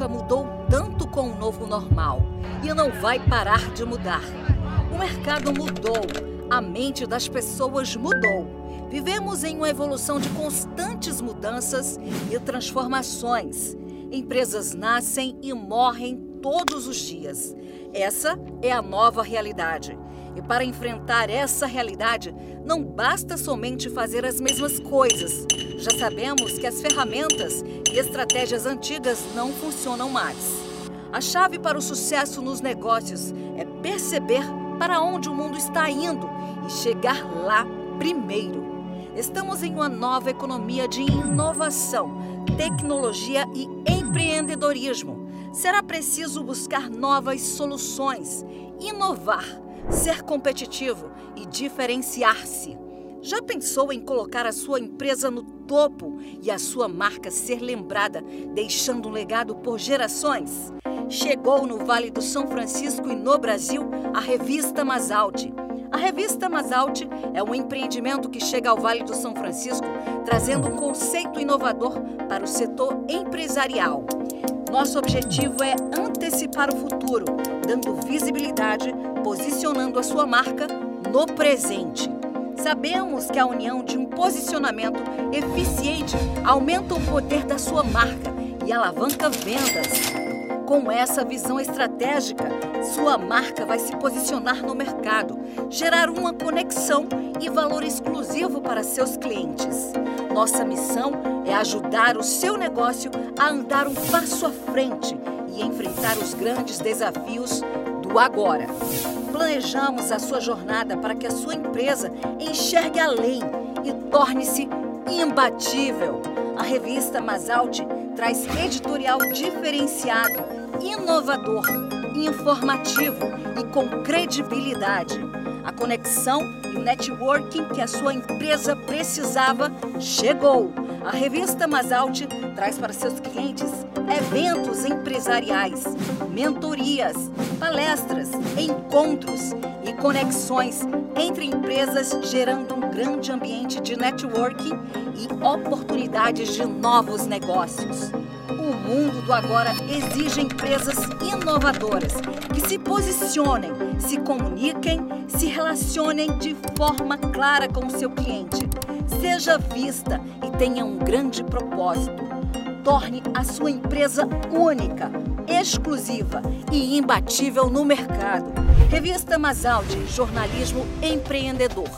nunca mudou tanto com o novo normal e não vai parar de mudar. O mercado mudou, a mente das pessoas mudou. Vivemos em uma evolução de constantes mudanças e transformações. Empresas nascem e morrem todos os dias. Essa é a nova realidade. E para enfrentar essa realidade, não basta somente fazer as mesmas coisas. Já sabemos que as ferramentas e estratégias antigas não funcionam mais. A chave para o sucesso nos negócios é perceber para onde o mundo está indo e chegar lá primeiro. Estamos em uma nova economia de inovação, tecnologia e empreendedorismo. Será preciso buscar novas soluções, inovar ser competitivo e diferenciar-se. Já pensou em colocar a sua empresa no topo e a sua marca ser lembrada, deixando um legado por gerações? Chegou no Vale do São Francisco e no Brasil a revista Masalti. A revista Masalti é um empreendimento que chega ao Vale do São Francisco trazendo um conceito inovador para o setor empresarial. Nosso objetivo é antecipar o futuro, dando visibilidade, posicionando a sua marca no presente. Sabemos que a união de um posicionamento eficiente aumenta o poder da sua marca e alavanca vendas. Com essa visão estratégica, sua marca vai se posicionar no mercado, gerar uma conexão e valor exclusivo para seus clientes. Nossa missão é ajudar o seu negócio a andar um passo à frente e enfrentar os grandes desafios do agora. Planejamos a sua jornada para que a sua empresa enxergue além e torne-se imbatível. A revista Masalte traz editorial diferenciado, inovador, informativo e com credibilidade. A conexão e o networking que a sua empresa precisava chegou. A revista Masalte traz para seus clientes eventos empresariais, mentorias, palestras, encontros e conexões entre empresas, gerando um grande ambiente de networking e oportunidades de novos negócios. O mundo do agora exige empresas inovadoras que se posicionem, se comuniquem, se relacionem de forma clara com o seu cliente. Seja vista e tenha um grande propósito. Torne a sua empresa única, exclusiva e imbatível no mercado. Revista Masaldi, jornalismo empreendedor.